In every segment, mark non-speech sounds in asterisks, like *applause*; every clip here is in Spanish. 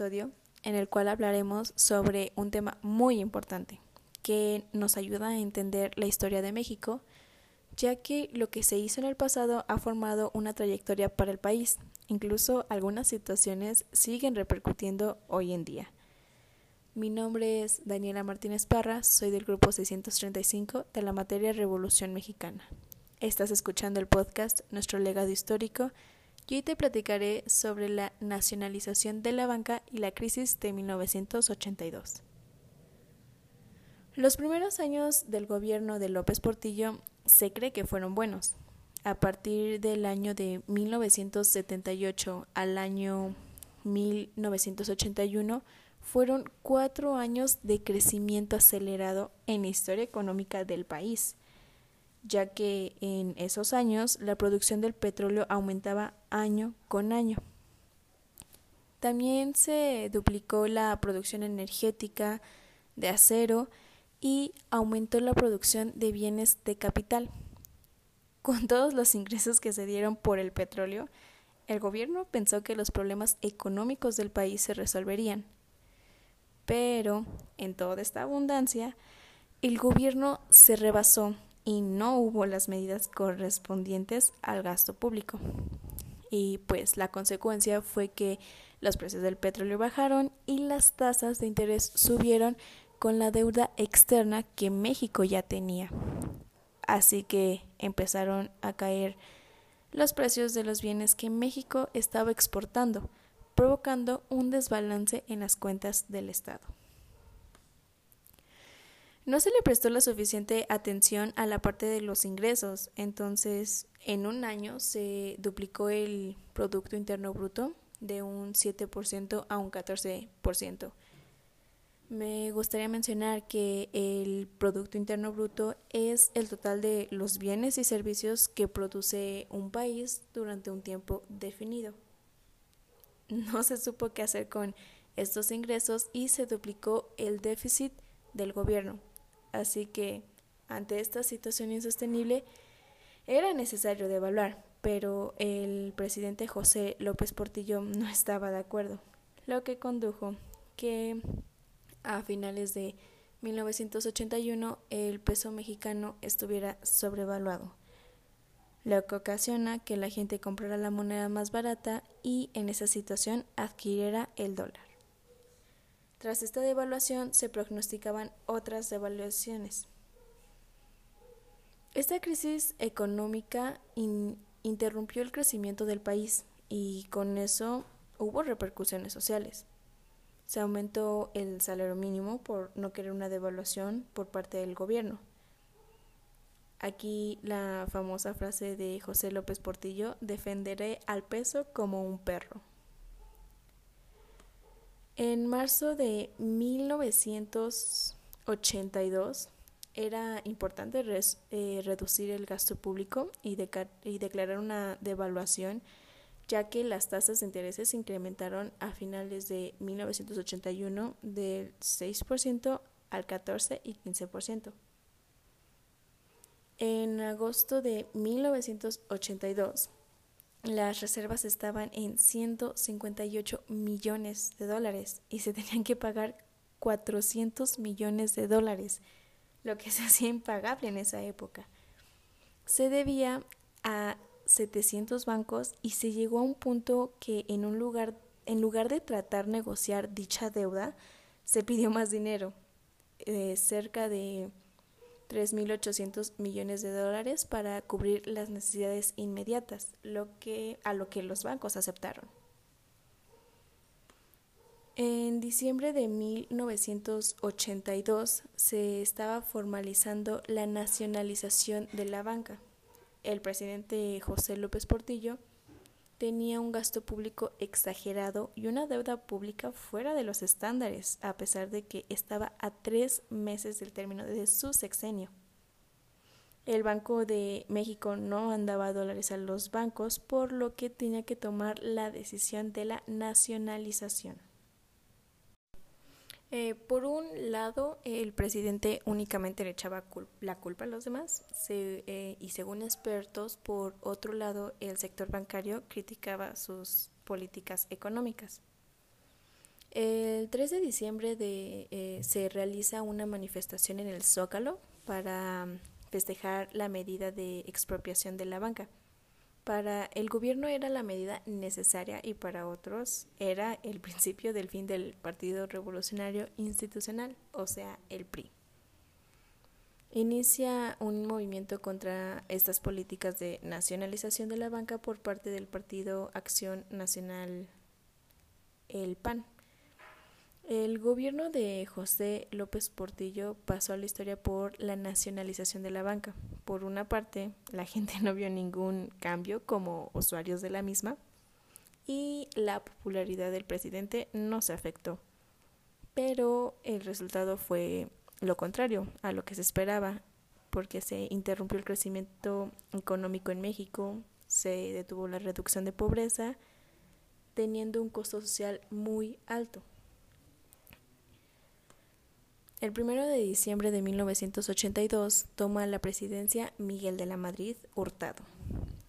en el cual hablaremos sobre un tema muy importante que nos ayuda a entender la historia de México, ya que lo que se hizo en el pasado ha formado una trayectoria para el país. Incluso algunas situaciones siguen repercutiendo hoy en día. Mi nombre es Daniela Martínez Parra, soy del grupo 635 de la materia Revolución Mexicana. Estás escuchando el podcast Nuestro legado histórico y hoy te platicaré sobre la nacionalización de la banca y la crisis de 1982. Los primeros años del gobierno de López Portillo se cree que fueron buenos. A partir del año de 1978 al año 1981, fueron cuatro años de crecimiento acelerado en la historia económica del país, ya que en esos años la producción del petróleo aumentaba año con año. También se duplicó la producción energética de acero y aumentó la producción de bienes de capital. Con todos los ingresos que se dieron por el petróleo, el gobierno pensó que los problemas económicos del país se resolverían pero en toda esta abundancia, el gobierno se rebasó y no hubo las medidas correspondientes al gasto público. Y pues la consecuencia fue que los precios del petróleo bajaron y las tasas de interés subieron con la deuda externa que México ya tenía. Así que empezaron a caer los precios de los bienes que México estaba exportando provocando un desbalance en las cuentas del Estado. No se le prestó la suficiente atención a la parte de los ingresos, entonces en un año se duplicó el Producto Interno Bruto de un 7% a un 14%. Me gustaría mencionar que el Producto Interno Bruto es el total de los bienes y servicios que produce un país durante un tiempo definido no se supo qué hacer con estos ingresos y se duplicó el déficit del gobierno. Así que ante esta situación insostenible era necesario devaluar, pero el presidente José López Portillo no *laughs* estaba de acuerdo, lo que condujo que a finales de 1981 el peso mexicano estuviera sobrevaluado lo que ocasiona que la gente comprara la moneda más barata y en esa situación adquiriera el dólar. Tras esta devaluación se prognosticaban otras devaluaciones. Esta crisis económica interrumpió el crecimiento del país y con eso hubo repercusiones sociales. Se aumentó el salario mínimo por no querer una devaluación por parte del gobierno. Aquí la famosa frase de José López Portillo, defenderé al peso como un perro. En marzo de 1982 era importante eh, reducir el gasto público y, y declarar una devaluación, ya que las tasas de intereses se incrementaron a finales de 1981 del 6% al 14 y 15%. En agosto de 1982, las reservas estaban en 158 millones de dólares y se tenían que pagar 400 millones de dólares, lo que se hacía impagable en esa época. Se debía a 700 bancos y se llegó a un punto que en un lugar en lugar de tratar negociar dicha deuda, se pidió más dinero, eh, cerca de 3.800 millones de dólares para cubrir las necesidades inmediatas, lo que, a lo que los bancos aceptaron. En diciembre de 1982 se estaba formalizando la nacionalización de la banca. El presidente José López Portillo tenía un gasto público exagerado y una deuda pública fuera de los estándares, a pesar de que estaba a tres meses del término de su sexenio. El Banco de México no andaba dólares a los bancos, por lo que tenía que tomar la decisión de la nacionalización. Eh, por un lado, el presidente únicamente le echaba la culpa a los demás eh, y según expertos, por otro lado, el sector bancario criticaba sus políticas económicas. El 3 de diciembre de, eh, se realiza una manifestación en el Zócalo para festejar la medida de expropiación de la banca. Para el gobierno era la medida necesaria y para otros era el *laughs* principio del fin del Partido Revolucionario Institucional, o sea, el PRI. Inicia un movimiento contra estas políticas de nacionalización de la banca por parte del Partido Acción Nacional, el PAN. El gobierno de José López Portillo pasó a la historia por la nacionalización de la banca. Por una parte, la gente *laughs* no vio ningún cambio como usuarios de la misma y la popularidad del presidente no se afectó. Pero el resultado fue lo contrario a lo que se esperaba, porque se interrumpió el crecimiento económico en México, se detuvo la reducción de pobreza, teniendo un costo social muy alto. El primero de diciembre de 1982 toma la presidencia Miguel de la Madrid Hurtado.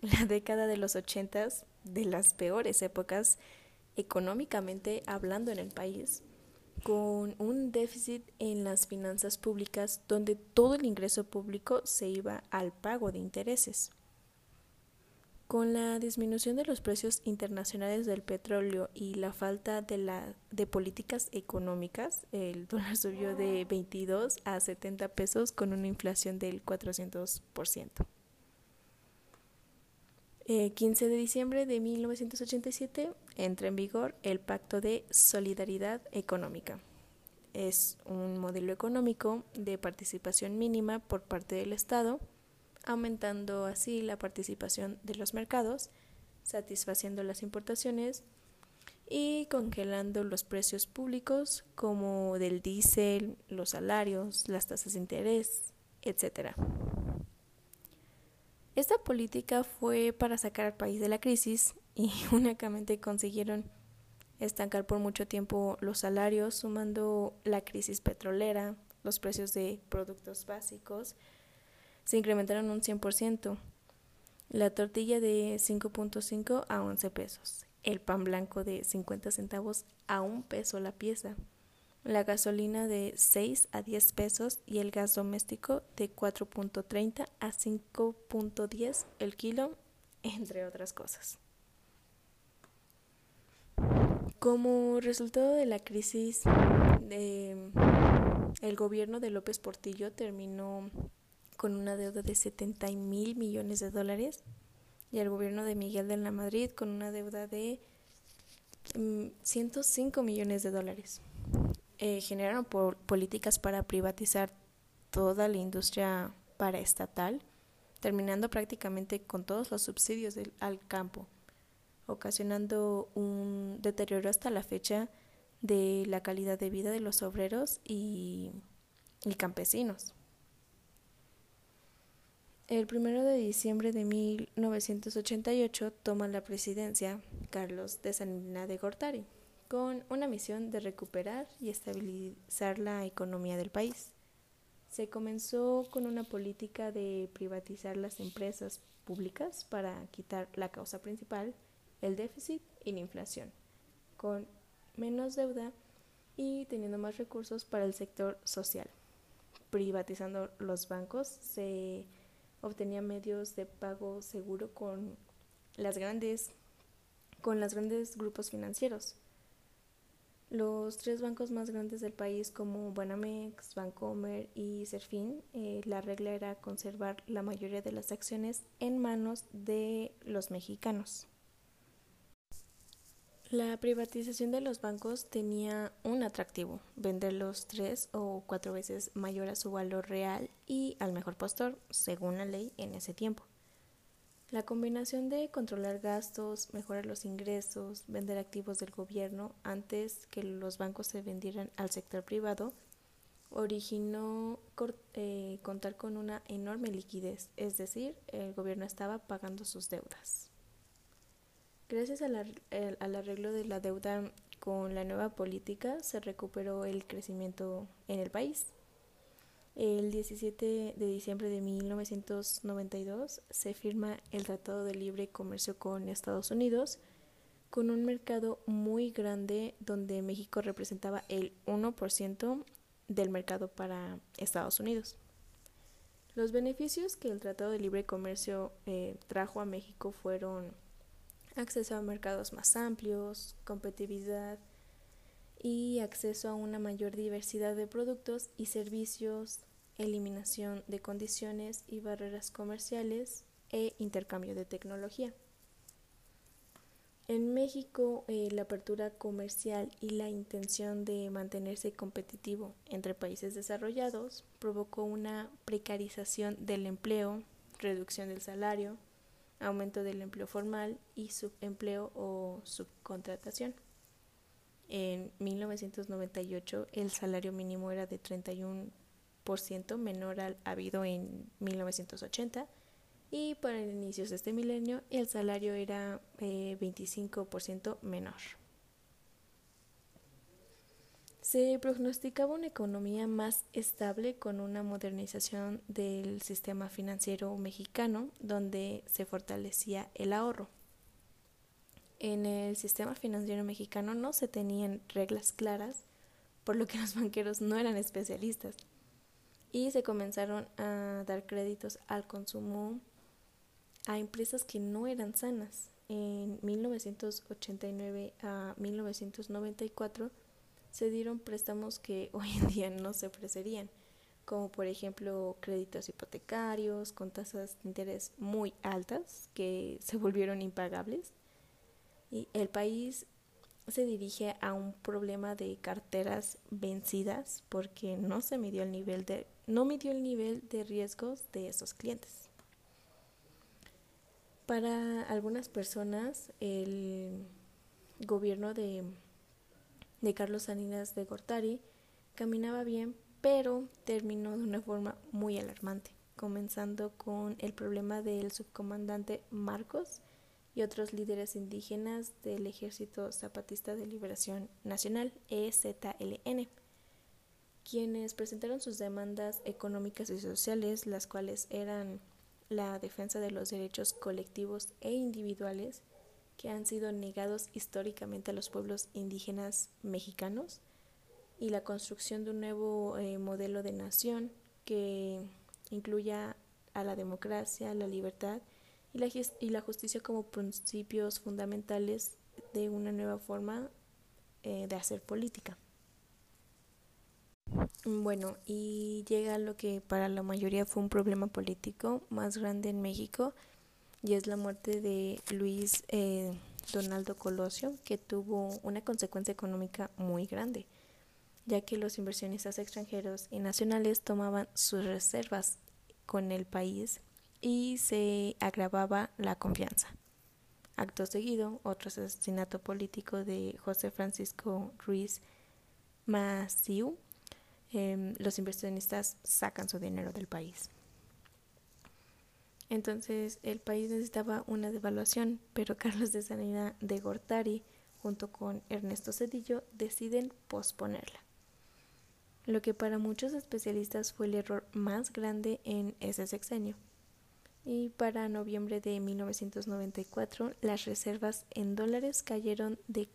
La década de los ochentas, de las peores épocas económicamente hablando en el país, con un déficit en las finanzas públicas donde todo el ingreso público se iba al pago de intereses. Con la disminución de los precios internacionales del petróleo y la falta de, la, de políticas económicas, el dólar subió de 22 a 70 pesos con una inflación del 400%. Eh, 15 de diciembre de 1987 entra en vigor el Pacto de Solidaridad Económica. Es un modelo económico de participación mínima por parte del Estado aumentando así la participación de los mercados, satisfaciendo las importaciones y congelando los precios públicos como del diésel, los salarios, las tasas de interés, etc. Esta política fue para sacar al país de la crisis y *laughs* únicamente consiguieron estancar por mucho tiempo los salarios, sumando la crisis petrolera, los precios de productos básicos, se incrementaron un 100%. La tortilla de 5.5 a 11 pesos. El pan blanco de 50 centavos a un peso la pieza. La gasolina de 6 a 10 pesos y el gas doméstico de 4.30 a 5.10 el kilo, entre otras cosas. Como resultado de la crisis, de, el gobierno de López Portillo terminó con una deuda de 70 mil millones de dólares y el gobierno de Miguel de la Madrid con una deuda de 105 mm, millones de dólares. Eh, generaron políticas para privatizar toda la industria paraestatal, terminando prácticamente con todos los subsidios al campo, ocasionando un deterioro hasta la fecha de la calidad de vida de los obreros y campesinos. El 1 de diciembre de 1988 toma la presidencia Carlos de Sanina de Gortari, con una misión de recuperar y estabilizar la economía del país. Se comenzó con una política de privatizar las empresas públicas para quitar la causa principal, el déficit y la inflación, con menos deuda y teniendo más recursos para el sector social. Privatizando los bancos se obtenía medios de pago seguro con las grandes con los grandes grupos financieros. Los tres bancos más grandes del país como Banamex, Bancomer y Serfín, eh, la regla era conservar la mayoría de las acciones en manos de los mexicanos. La privatización de los bancos tenía un atractivo, venderlos tres o cuatro veces mayor a su valor real y al mejor postor, según la ley en ese tiempo. La combinación de controlar gastos, mejorar los ingresos, vender activos del gobierno antes que los bancos se vendieran al sector privado, originó eh, contar con una enorme liquidez, es decir, el gobierno estaba pagando sus deudas. Gracias al, arreglo de la deuda con la nueva política se recuperó el crecimiento en el país. El 17 de diciembre de 1992 se firma el Tratado de Libre Comercio con Estados Unidos, con un mercado muy grande donde México representaba el 1% del mercado para Estados Unidos. Los beneficios que el Tratado de Libre Comercio eh, trajo a México fueron acceso a mercados más amplios, competitividad y acceso a una mayor diversidad de productos y servicios, eliminación de condiciones y barreras comerciales e intercambio de tecnología. En México, eh, la apertura comercial y la intención de mantenerse competitivo entre países desarrollados provocó una precarización del empleo, reducción del salario, aumento del empleo formal y subempleo o subcontratación. En 1998 el salario mínimo era de 31% menor al habido en 1980 y para inicios de este milenio el salario era 25% eh, menor. Se prognosticaba una economía más estable con una modernización del sistema financiero mexicano donde se fortalecía el ahorro. En el sistema financiero mexicano no se tenían reglas claras, por lo que los *laughs* banqueros no eran especialistas, y se comenzaron a dar créditos al consumo a empresas que no eran sanas. En 1989 a 1994 se dieron préstamos que *laughs* hoy en día no se ofrecerían, como por ejemplo créditos hipotecarios con tasas de interés muy altas que *laughs* se volvieron impagables. Y el país se dirige a un problema de carteras vencidas porque no se midió el nivel de no midió el nivel de riesgos de esos clientes. Para algunas personas el gobierno de de Carlos Salinas de Gortari caminaba bien, pero terminó de una forma muy alarmante, comenzando con el problema del subcomandante Marcos y otros líderes indígenas del Ejército Zapatista de Liberación Nacional, EZLN, quienes presentaron sus demandas económicas y sociales, las cuales eran la defensa de los derechos colectivos e individuales, que han sido negados históricamente a los pueblos indígenas mexicanos y la construcción de un nuevo eh, modelo de nación que incluya a la democracia, la libertad y la, justicia como principios fundamentales de una nueva forma eh, de hacer política. Bueno, y llega lo que para la mayoría fue un problema político más grande en México, y es la muerte de Luis eh, Donaldo Colosio, que tuvo una consecuencia económica muy grande, ya que los inversionistas extranjeros y nacionales tomaban sus reservas con el país y se agravaba la confianza. Acto seguido, otro asesinato político de José Francisco Ruiz Maciú. Em, los inversionistas sacan su dinero del país. Entonces el país necesitaba una devaluación, pero Carlos de Sanidad de Gortari junto con Ernesto Cedillo deciden posponerla. Lo que para muchos especialistas fue el error más grande en ese sexenio. Y para noviembre de 1994 las reservas en dólares cayeron de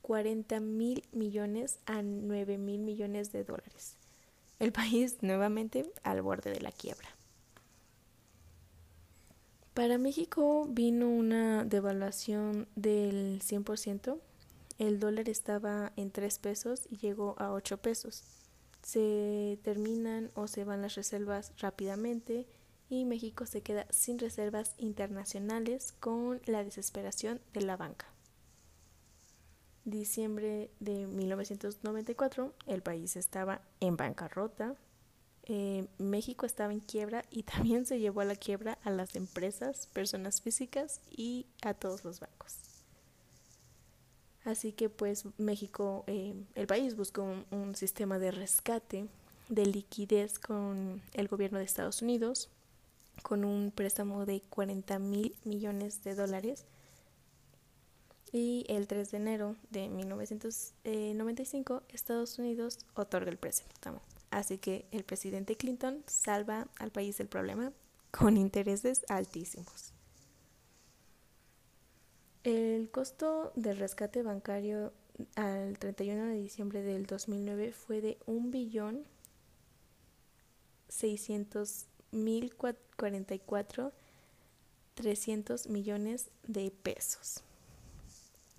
40 mil millones a 9 mil millones de dólares. El país nuevamente al borde de la quiebra. Para México vino una devaluación del 100%. El dólar estaba en 3 pesos y llegó a 8 pesos. Se terminan o se van las reservas rápidamente y México se queda sin reservas internacionales con la desesperación de la banca. Diciembre de 1994, el país estaba en bancarrota, eh, México estaba en quiebra y *laughs* también se llevó a la quiebra a las empresas, personas físicas y a todos los bancos. Así que pues México, eh, el país buscó un, un, sistema de rescate, de liquidez con el gobierno de Estados Unidos, con un préstamo de 40 mil millones de dólares. Y el 3 de enero de 1995 Estados Unidos otorga el préstamo. Así que el presidente Clinton salva al país del problema con intereses altísimos. El costo del rescate bancario al 31 de diciembre del 2009 fue de un billón 600 mil 44 300 millones de pesos.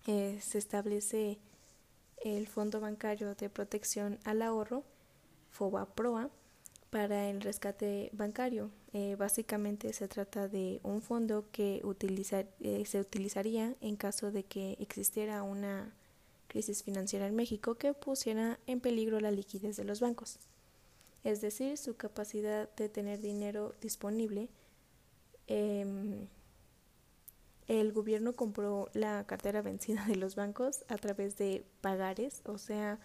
Eh, se establece el Fondo Bancario de Protección al Ahorro, FOBAPROA, para el rescate bancario. Eh, básicamente se trata de un fondo que eh, se utilizaría en caso de que existiera una crisis financiera en México que pusiera en peligro la liquidez de los bancos, es decir, su capacidad de tener dinero disponible. Em, el gobierno compró la cartera vencida de los bancos a través de pagares, o sea,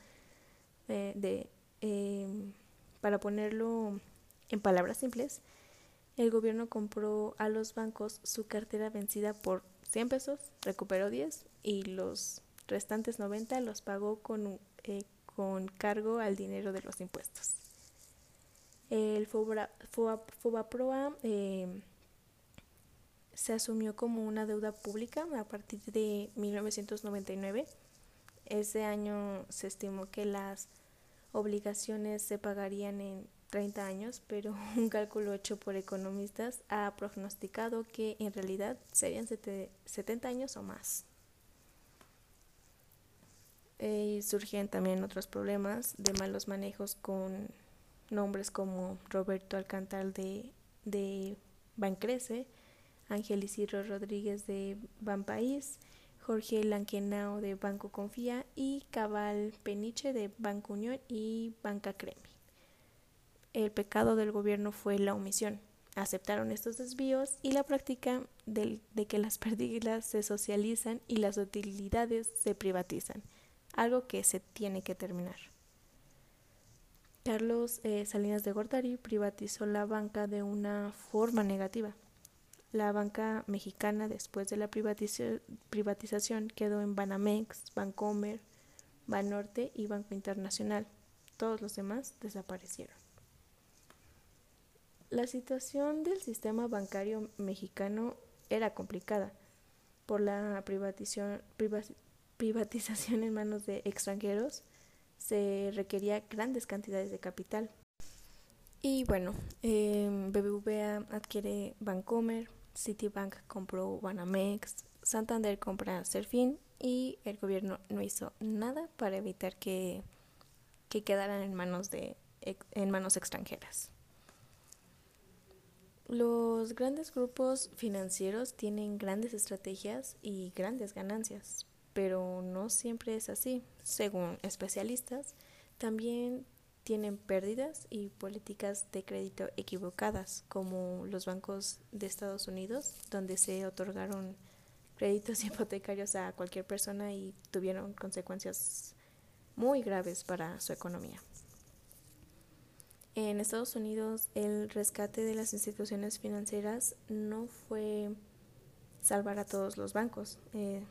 eh, de em, para ponerlo en palabras simples, el gobierno compró a los bancos su cartera vencida por 100 pesos, recuperó 10 y los restantes 90 los pagó con, eh, con cargo al dinero de los impuestos. El FOBAPROA eh, se asumió como una deuda pública a partir de 1999. Ese año se estimó que las obligaciones se pagarían en 30 años, pero *laughs* un cálculo hecho por economistas ha prognosticado que en realidad serían 70 años o más. Eh, y surgen también otros problemas de malos manejos con nombres como Roberto Alcantal de, de Bancrece, Ángel Isidro Rodríguez de Banpaís, Jorge Lanquenao de Banco Confía y Cabal Peniche de Banco Unión y Banca Cremi. El pecado del gobierno fue la omisión. Aceptaron estos desvíos y la práctica de, que las pérdidas se socializan y las utilidades se privatizan, algo que se tiene que terminar. Carlos eh, Salinas de Gortari privatizó la banca de una forma negativa la banca mexicana después de la privatización quedó en Banamex, Bancomer, Banorte y Banco Internacional. Todos los demás desaparecieron. La situación del sistema bancario mexicano era complicada por la privatización, en manos de extranjeros. Se requería grandes cantidades de capital. Y bueno, eh, BBVA adquiere Bancomer, Citibank compró Banamex, Santander compra Serfin y el gobierno no hizo nada para evitar que, que quedaran en manos, de, en manos extranjeras. Los grandes grupos financieros tienen grandes estrategias y grandes ganancias, pero no siempre es así. Según especialistas, también tienen pérdidas y políticas de crédito equivocadas, como los bancos de Estados Unidos, donde se otorgaron créditos *laughs* hipotecarios a cualquier persona y tuvieron consecuencias muy graves para su economía. En Estados Unidos, el rescate de las instituciones financieras no fue salvar a todos los bancos. Eh,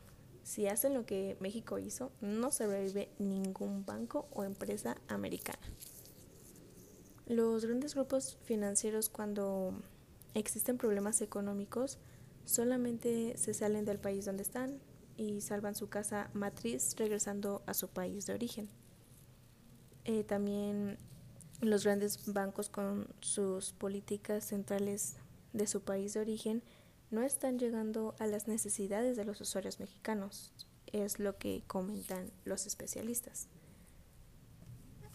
si hacen lo que México hizo, no sobrevive ningún banco o empresa americana. Los grandes grupos financieros cuando existen problemas económicos solamente se salen del país donde están y salvan su casa matriz regresando a su país de origen. Eh, también los grandes bancos con sus políticas centrales de su país de origen no están llegando a las necesidades de los usuarios mexicanos, es lo que comentan los especialistas.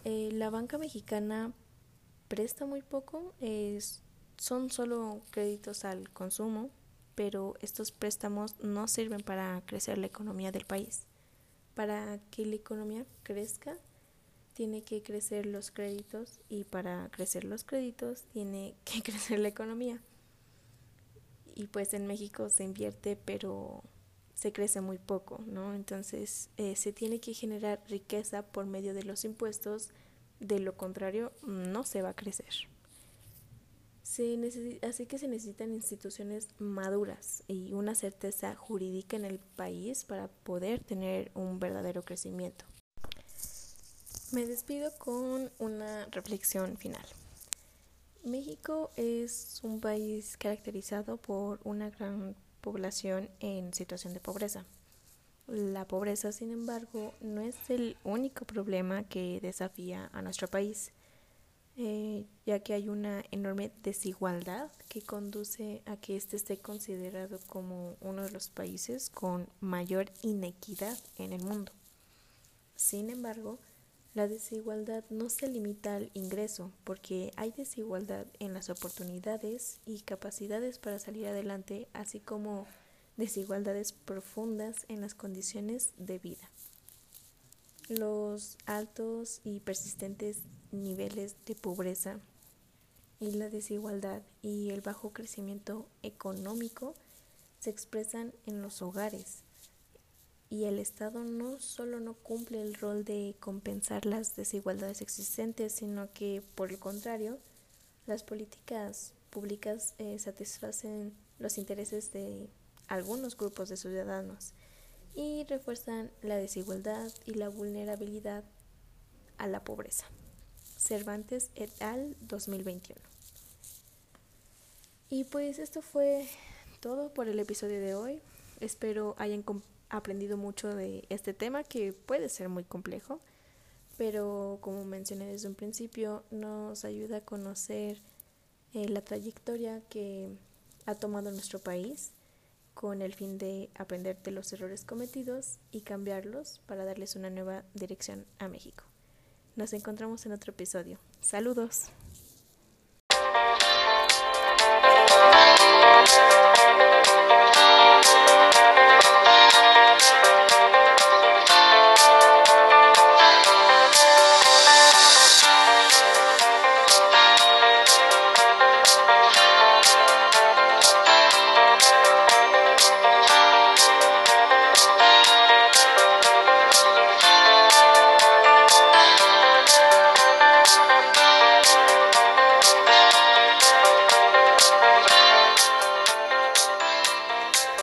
Eh, la banca mexicana presta muy poco, es, son solo créditos al consumo, pero estos préstamos no sirven para crecer la economía del país. Para que la economía crezca, tiene que crecer los créditos y para crecer los créditos tiene que *laughs* crecer la economía y pues en México se invierte pero se crece muy poco, ¿no? Entonces eh, se tiene que generar riqueza por medio de los impuestos, de lo contrario no se va a crecer. así que se necesitan instituciones maduras y una certeza jurídica en el país para poder tener un verdadero crecimiento. Me despido con una reflexión final. México es un país caracterizado por una gran población en situación de pobreza. La pobreza, sin embargo, no es el único problema que desafía a nuestro país. Eh, ya que hay una enorme desigualdad que conduce a que este esté considerado como uno de los países con mayor inequidad en el mundo. Sin embargo, la desigualdad no se limita al ingreso, porque hay desigualdad en las oportunidades y capacidades para salir adelante, así como desigualdades profundas en las condiciones de vida. Los altos y persistentes niveles de pobreza y la desigualdad y el bajo crecimiento económico se expresan en los hogares y el Estado no solo no cumple el rol de compensar las desigualdades existentes, sino que por el contrario, las políticas públicas eh, satisfacen los intereses de algunos grupos de ciudadanos y refuerzan la desigualdad y la vulnerabilidad a la pobreza. Cervantes et al. 2021. Y pues esto fue todo por el episodio de hoy. Espero hayan aprendido mucho de este tema que puede ser muy complejo, pero como mencioné desde un principio, nos ayuda a conocer eh, la trayectoria que ha tomado nuestro país con el fin de aprender de los errores cometidos y cambiarlos para darles una nueva dirección a México. Nos encontramos en otro episodio. Saludos.